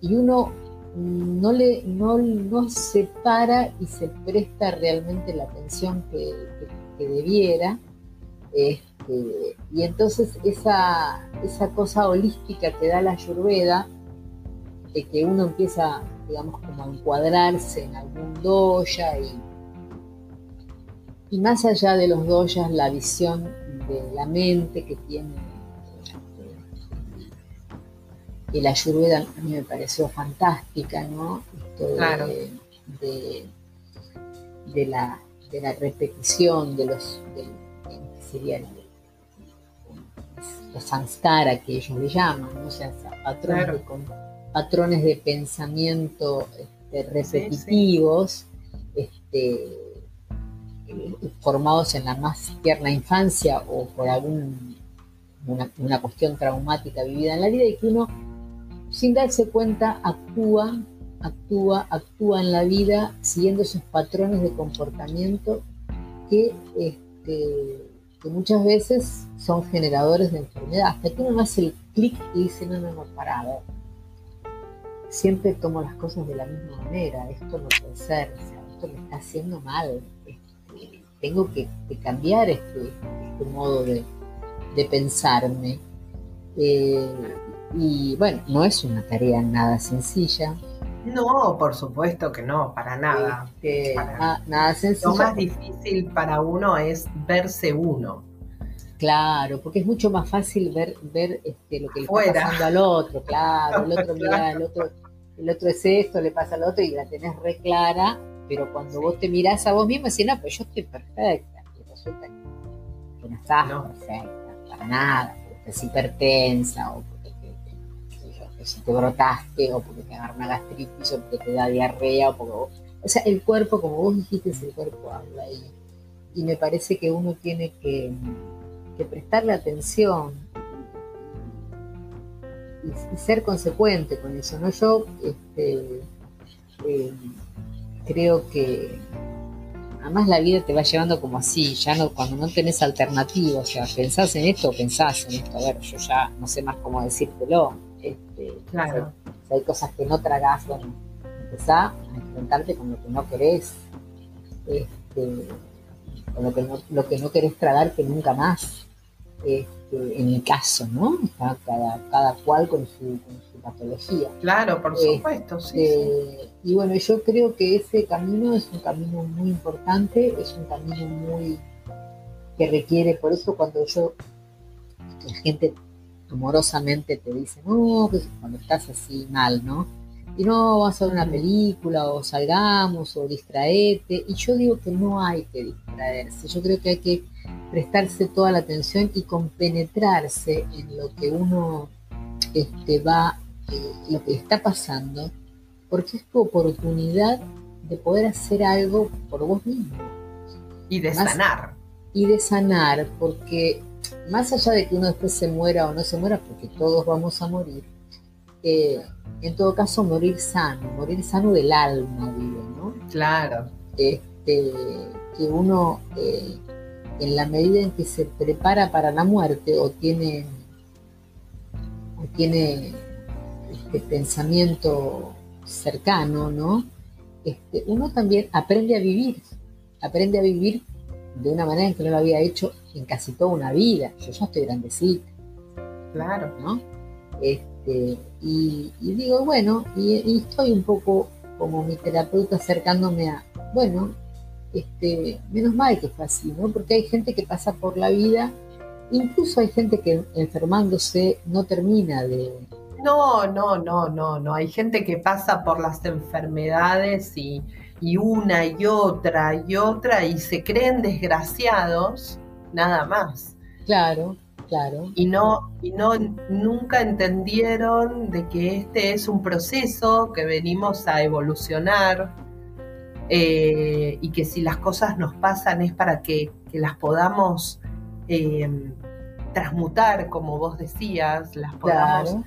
y uno no, le, no, no se para y se presta realmente la atención que, debiera. Este, y entonces esa, esa cosa holística que da la ayurveda, de que uno empieza, digamos, como a encuadrarse en algún doya y, y más allá de los doyas, la visión de la mente que tiene este, la ayurveda a mí me pareció fantástica, ¿no? claro. de, de, la, de la repetición de los, serían los samskara que ellos le llaman, ¿no? o sea, patrones, de, patrones de pensamiento este, repetitivos, Este, eh, formados en la más tierna infancia o por algún una, cuestión traumática vivida en la vida y que uno sin darse cuenta actúa, actúa, actúa en la vida siguiendo esos patrones de comportamiento que este, que muchas veces son generadores de enfermedad. Hasta que uno hace el clic y dice, no, no, no, para, Siempre tomo las cosas de la misma manera, esto no puede ser, esto me está haciendo mal, este, tengo que, cambiar este, este modo de, pensarme. Eh, y bueno, no es una tarea nada sencilla, no, por supuesto que no, para nada. nada sencillo. Lo más difícil para uno es verse uno. Claro, porque es mucho más fácil ver, ver este, lo que le está pasando al otro, claro, el otro mira, el otro, el otro es esto, le pasa al otro y la tenés re clara, pero cuando vos te mirás a vos mismo decís, no, pues yo estoy perfecta, y resulta que, no estás perfecta, para nada, porque estás hipertensa o si te brotaste o porque te agarra una gastritis o porque te da diarrea o porque O sea, el cuerpo, como vos dijiste, el cuerpo habla y, y me parece que uno tiene que, prestarle atención y, ser consecuente con eso, ¿no? Yo este, eh, creo que además la vida te va llevando como así, ya no, cuando no tenés alternativa, o sea, pensás en esto o pensás en esto, a ver, yo ya no sé más cómo decírtelo, este, claro. Si hay cosas que no tragas, bueno, empezá a enfrentarte con lo que no querés, este, con lo que no, lo que no querés tragar que nunca más. Este, en mi caso, ¿no? cada, cada cual con su, patología. Claro, por este, supuesto, sí, Y bueno, yo creo que ese camino es un camino muy importante, es un camino muy que requiere, por eso cuando yo, la gente amorosamente te dicen, no, pues cuando estás así mal, ¿no? Y no, vas a ver una película o salgamos o distraete. Y yo digo que no hay que distraerse. Yo creo que hay que prestarse toda la atención y compenetrarse en lo que uno este, va, eh, lo que está pasando, porque es tu oportunidad de poder hacer algo por vos mismo. Y de sanar. Y de sanar, porque más allá de que uno después se muera o no se muera, porque todos vamos a morir, eh, en todo caso morir sano, morir sano del alma, digo, ¿no? Claro. Este, que uno, eh, en la medida en que se prepara para la muerte o tiene, o tiene este pensamiento cercano, ¿no? Este, uno también aprende a vivir, aprende a vivir de una manera en que no lo había hecho en casi toda una vida. Yo ya estoy grandecita. Claro. ¿No? Este, y, digo, bueno, y, estoy un poco como mi terapeuta acercándome a, bueno, este, menos mal que fue así, ¿no? Porque hay gente que pasa por la vida, incluso hay gente que enfermándose no termina de... No, no, no, no, no. Hay gente que pasa por las enfermedades y, y una y otra y otra y se creen desgraciados nada más. Claro, claro. Y no, y no nunca entendieron de que este es un proceso que venimos a evolucionar eh, y que si las cosas nos pasan es para que, las podamos eh, transmutar, como vos decías, las podamos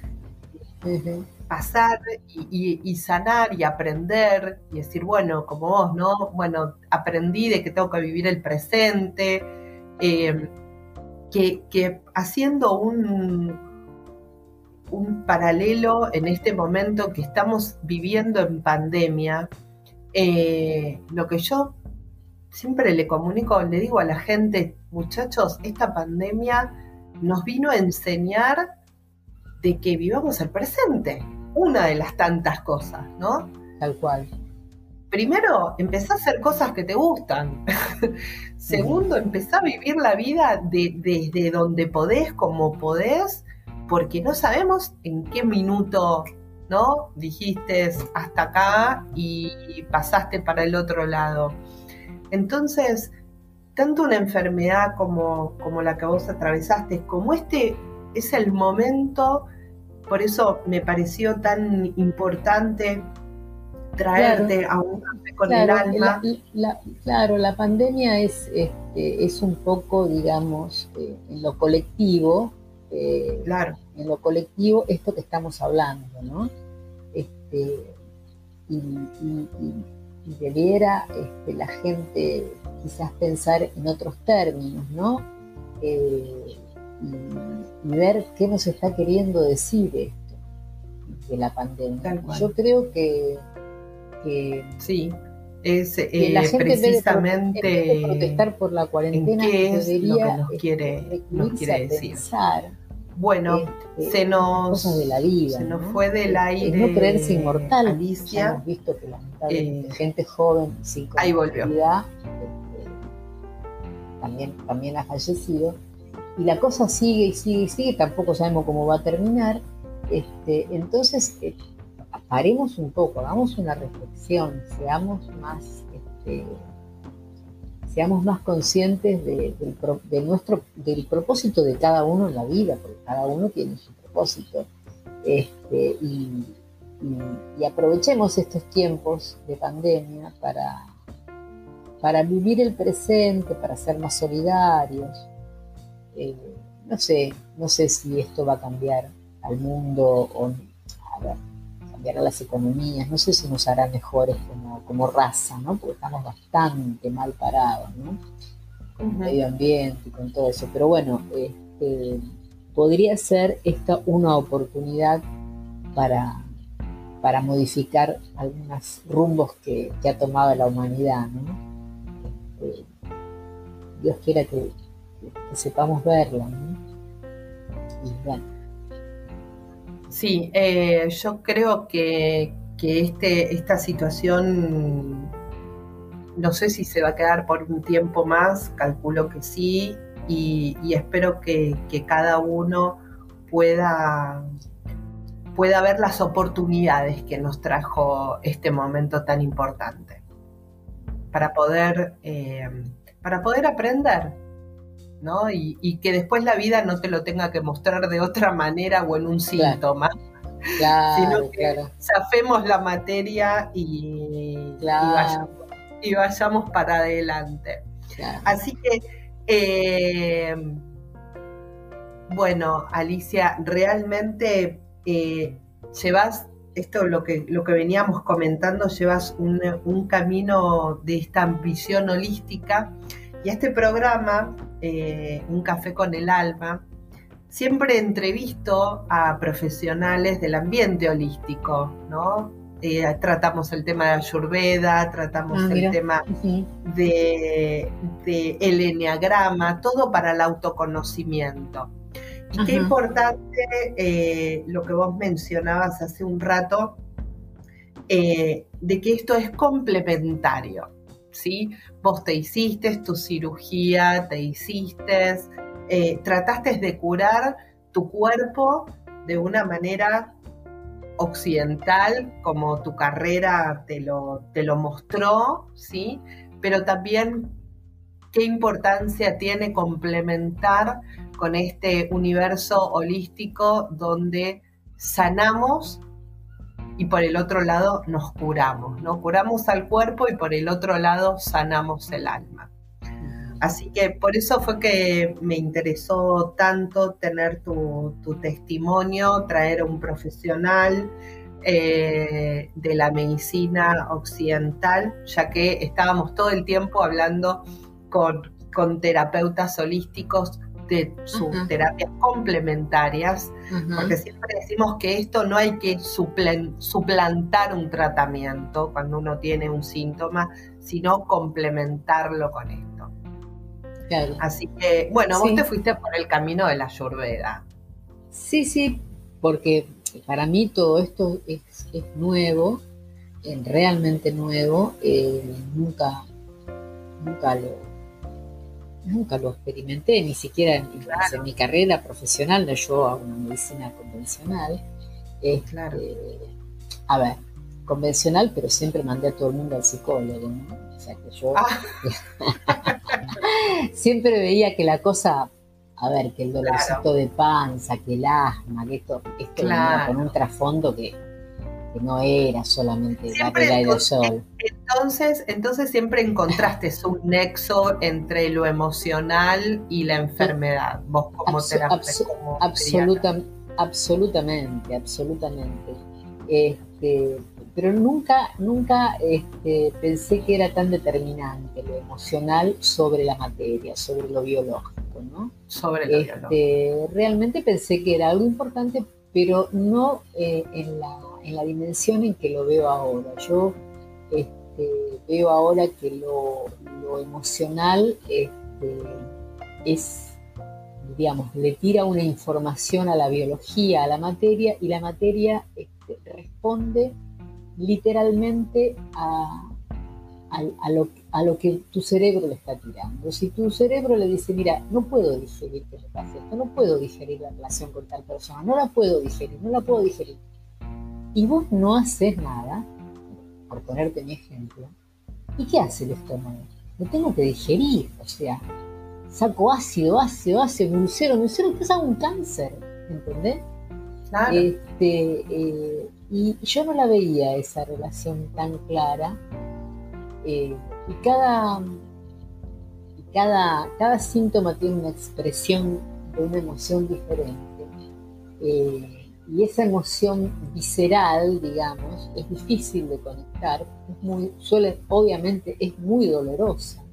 pasar y, sanar y aprender y decir, bueno, como vos, ¿no? Bueno, aprendí de que tengo que vivir el presente, eh, que, haciendo un, un paralelo en este momento que estamos viviendo en pandemia, eh, lo que yo siempre le comunico, le digo a la gente, muchachos, esta pandemia nos vino a enseñar de que vivamos el presente, una de las tantas cosas, ¿no? Tal cual. Primero, empezá a hacer cosas que te gustan. Segundo, empezá a vivir la vida desde donde podés, como podés, porque no sabemos en qué minuto, ¿no? Dijiste hasta acá y pasaste para el otro lado. Entonces, tanto una enfermedad como, como la que vos atravesaste, como este es el momento, por eso me pareció tan importante traerte a un café con el alma. claro, la pandemia es, este, es un poco, digamos, eh, en lo colectivo, eh, claro. en lo colectivo, esto que estamos hablando, ¿no? Este, y, debiera este, la gente quizás pensar en otros términos, ¿no? Eh, y, ver qué nos está queriendo decir esto de la pandemia. Yo creo que, sí, es eh, precisamente protestar por la cuarentena, qué es lo que nos quiere, nos quiere decir. Bueno, este, se nos de la vida, se nos fue del aire. no creerse inmortal. Alicia, hemos visto que la eh, gente joven sin ahí volvió. Este, también, también ha fallecido. Y la cosa sigue y sigue y sigue, tampoco sabemos cómo va a terminar. Este, entonces, eh, paremos un poco, hagamos una reflexión, seamos más este, seamos más conscientes de, nuestro, del propósito de cada uno en la vida, porque cada uno tiene su propósito. Este, y, aprovechemos estos tiempos de pandemia para, para vivir el presente, para ser más solidarios. Eh, no sé, no sé si esto va a cambiar al mundo o a ver, cambiará las economías, no sé si nos hará mejores como, como raza, ¿no? Porque estamos bastante mal parados, ¿no? Con el medio ambiente y con todo eso. Pero bueno, este, podría ser esta una oportunidad para, para modificar algunos rumbos que, ha tomado la humanidad, ¿no? Este, Dios quiera que, sepamos verlo, ¿no? Y bueno Sí, eh, yo creo que, este, esta situación, no sé si se va a quedar por un tiempo más, calculo que sí, y, espero que, cada uno pueda, pueda ver las oportunidades que nos trajo este momento tan importante para poder, eh, para poder aprender, ¿no? Y, que después la vida no te lo tenga que mostrar de otra manera o en un síntoma. sino que zafemos la materia y, vayamos, para adelante. Así que, eh, bueno, Alicia, realmente eh, llevas esto lo que, lo que veníamos comentando, llevas un, un camino de esta visión holística y este programa, eh, Un café con el alma, siempre entrevisto a profesionales del ambiente holístico, ¿no? Eh, tratamos el tema de Ayurveda, tratamos ah, el tema de, el enneagrama, todo para el autoconocimiento. Y qué importante eh, lo que vos mencionabas hace un rato, de que esto es complementario. ¿Sí? Vos te hiciste tu cirugía, te hiciste, eh, trataste de curar tu cuerpo de una manera occidental, como tu carrera te lo, te lo mostró, ¿sí? Pero también qué importancia tiene complementar con este universo holístico donde sanamos y por el otro lado nos curamos, ¿no? Curamos al cuerpo y por el otro lado sanamos el alma. Así que por eso fue que me interesó tanto tener tu, testimonio, traer a un profesional eh, de la medicina occidental, ya que estábamos todo el tiempo hablando con, con terapeutas holísticos de sus terapias complementarias, porque siempre decimos que esto no hay que suplantar un tratamiento cuando uno tiene un síntoma, sino complementarlo con esto. Así que, bueno, vos te fuiste por el camino de la ayurveda. Sí, sí, porque para mí todo esto es, nuevo, realmente nuevo, eh, nunca, nunca lo nunca lo experimenté, ni siquiera en, mi carrera profesional, no yo hago una medicina convencional. claro. A ver, convencional, pero siempre mandé a todo el mundo al psicólogo, O sea que yo ah. siempre veía que la cosa, a ver, que el dolorcito de panza, que el asma, que esto, esto con un trasfondo que no era solamente la del sol. Entonces, entonces siempre encontraste un nexo entre lo emocional y la enfermedad, vos como terapeuta. absolutamente, absolutamente. Este, pero nunca, nunca este, pensé que era tan determinante lo emocional sobre la materia, sobre lo biológico, ¿no? Sobre lo este, biológico. Realmente pensé que era algo importante, pero no eh, en la en la dimensión en que lo veo ahora. Yo veo ahora que lo, emocional este, es, digamos, le tira una información a la biología, a la materia, y la materia este, responde literalmente a, lo, a, lo, que tu cerebro le está tirando. Si tu cerebro le dice, mira, no puedo digerir que me pase esto, no puedo digerir la relación con tal persona, no la puedo digerir, no la puedo digerir y vos no haces nada, por ponerte mi ejemplo, ¿y qué hace el estómago? Lo tengo que digerir, o sea, saco ácido, ácido, ácido, dulcero, dulcero, que es un cáncer, ¿entendés? Claro. Este, eh, y yo no la veía esa relación tan clara. Eh, y cada, cada, cada síntoma tiene una expresión de una emoción diferente. Eh, y esa emoción visceral, digamos, es difícil de conectar, es muy, suele, obviamente es muy dolorosa.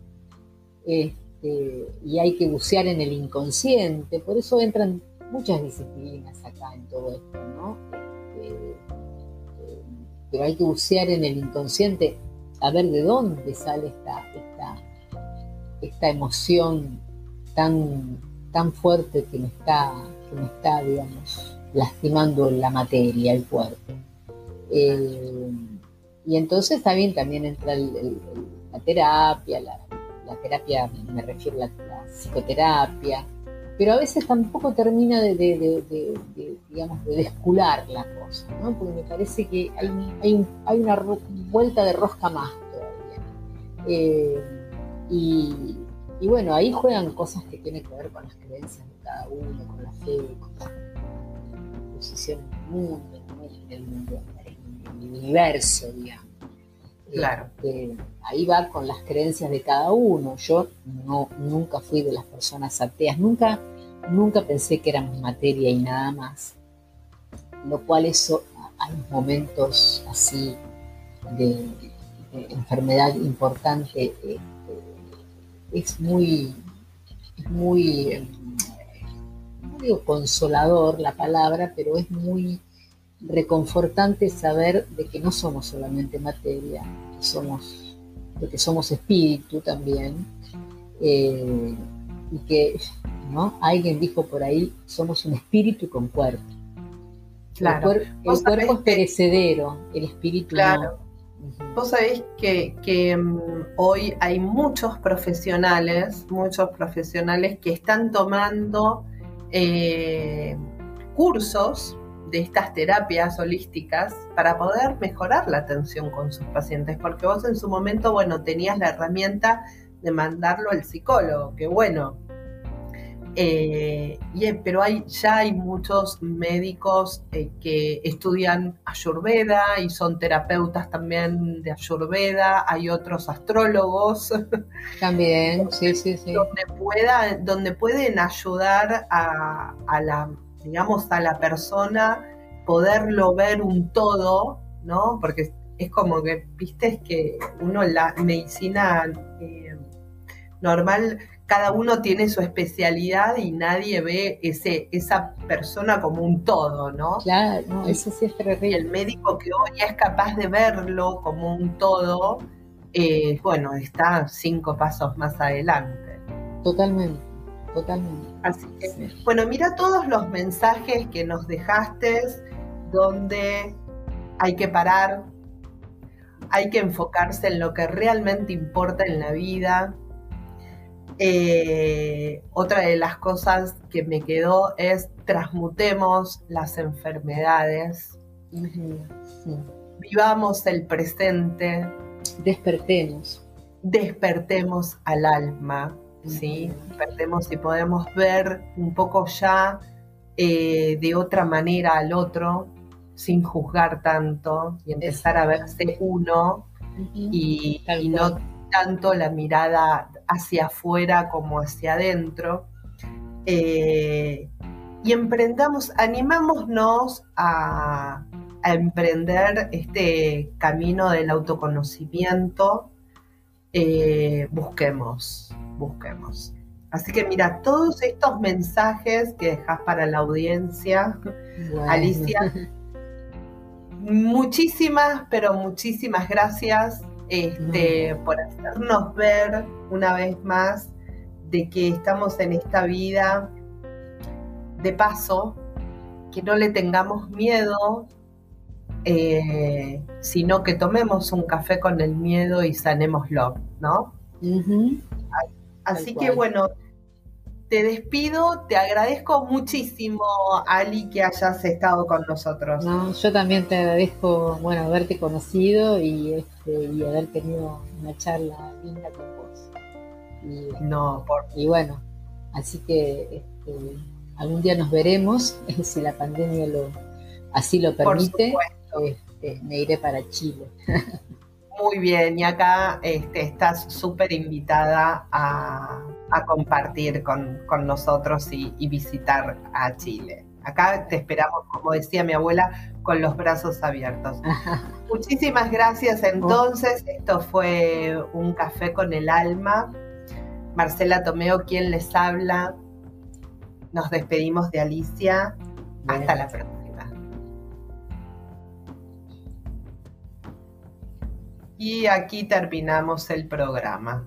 Este, y hay que bucear en el inconsciente, por eso entran muchas disciplinas acá en todo esto, ¿no? Este, eh, pero hay que bucear en el inconsciente a ver de dónde sale esta, esta, esta emoción tan, tan fuerte que me está, que me está, digamos, lastimando la materia, el cuerpo. Eh, y entonces también, entra la terapia, la, terapia, me refiero a la, psicoterapia, pero a veces tampoco termina de, digamos, de descular la cosa, ¿no? porque me parece que hay, hay, una vuelta de rosca más todavía. Eh, y, y, bueno, ahí juegan cosas que tienen que ver con las creencias de cada uno, con la fe, con la posición en el mundo, en el mundo, en el universo, digamos. Claro. Este, ahí va con las creencias de cada uno. Yo no, nunca fui de las personas ateas, nunca, nunca pensé que éramos materia y nada más. Lo cual eso, hay momentos así de, enfermedad importante, este, es muy, es muy digo consolador la palabra, pero es muy reconfortante saber de que no somos solamente materia, que somos, de que somos espíritu también, eh, y que ¿no? alguien dijo por ahí, somos un espíritu con cuerpo. Claro. El, cuerpo es perecedero, el espíritu claro. Vos sabés que, que, mm, hoy hay muchos profesionales, muchos profesionales que están tomando eh, cursos de estas terapias holísticas para poder mejorar la atención con sus pacientes, porque vos en su momento, bueno, tenías la herramienta de mandarlo al psicólogo, que bueno, eh, pero hay, ya hay muchos médicos eh, que estudian Ayurveda y son terapeutas también de Ayurveda, hay otros astrólogos. También, sí, sí, sí. Donde, pueda, donde pueden ayudar a, la, digamos, a la persona poderlo ver un todo, ¿no? Porque es como que, viste, es que uno la medicina eh, normal cada uno tiene su especialidad y nadie ve ese, esa persona como un todo, ¿no? Claro, eso sí es terrible. Y el médico que hoy es capaz de verlo como un todo, eh, bueno, está cinco pasos más adelante. Totalmente, totalmente. Así que, bueno, mira todos los mensajes que nos dejaste donde hay que parar, hay que enfocarse en lo que realmente importa en la vida. Eh, otra de las cosas que me quedó es transmutemos las enfermedades, vivamos el presente, despertemos, despertemos al alma, ¿sí? despertemos y podemos ver un poco ya eh, de otra manera al otro, sin juzgar tanto y empezar a verse uno y, no tanto la mirada hacia afuera como hacia adentro. Eh, y emprendamos, animámonos a, emprender este camino del autoconocimiento. Eh, busquemos, busquemos. Así que mira, todos estos mensajes que dejas para la audiencia, Alicia, muchísimas, pero muchísimas gracias este, por hacernos ver una vez más de que estamos en esta vida de paso, que no le tengamos miedo, eh, sino que tomemos un café con el miedo y sanémoslo, ¿no? Así que bueno, te despido, te agradezco muchísimo, Ali, que hayas estado con nosotros. No, yo también te agradezco, bueno, haberte conocido y, este, y haber tenido una charla linda con vos. Y, no, por... y bueno, así que este, algún día nos veremos, si la pandemia lo así lo permite, este, me iré para Chile. Muy bien, y acá este, estás súper invitada a, compartir con, nosotros y, visitar a Chile. Acá te esperamos, como decía mi abuela, con los brazos abiertos. Muchísimas gracias entonces. Esto fue un café con el alma. Marcela Tomeo, quien les habla. Nos despedimos de Alicia. Hasta la próxima. Y aquí terminamos el programa.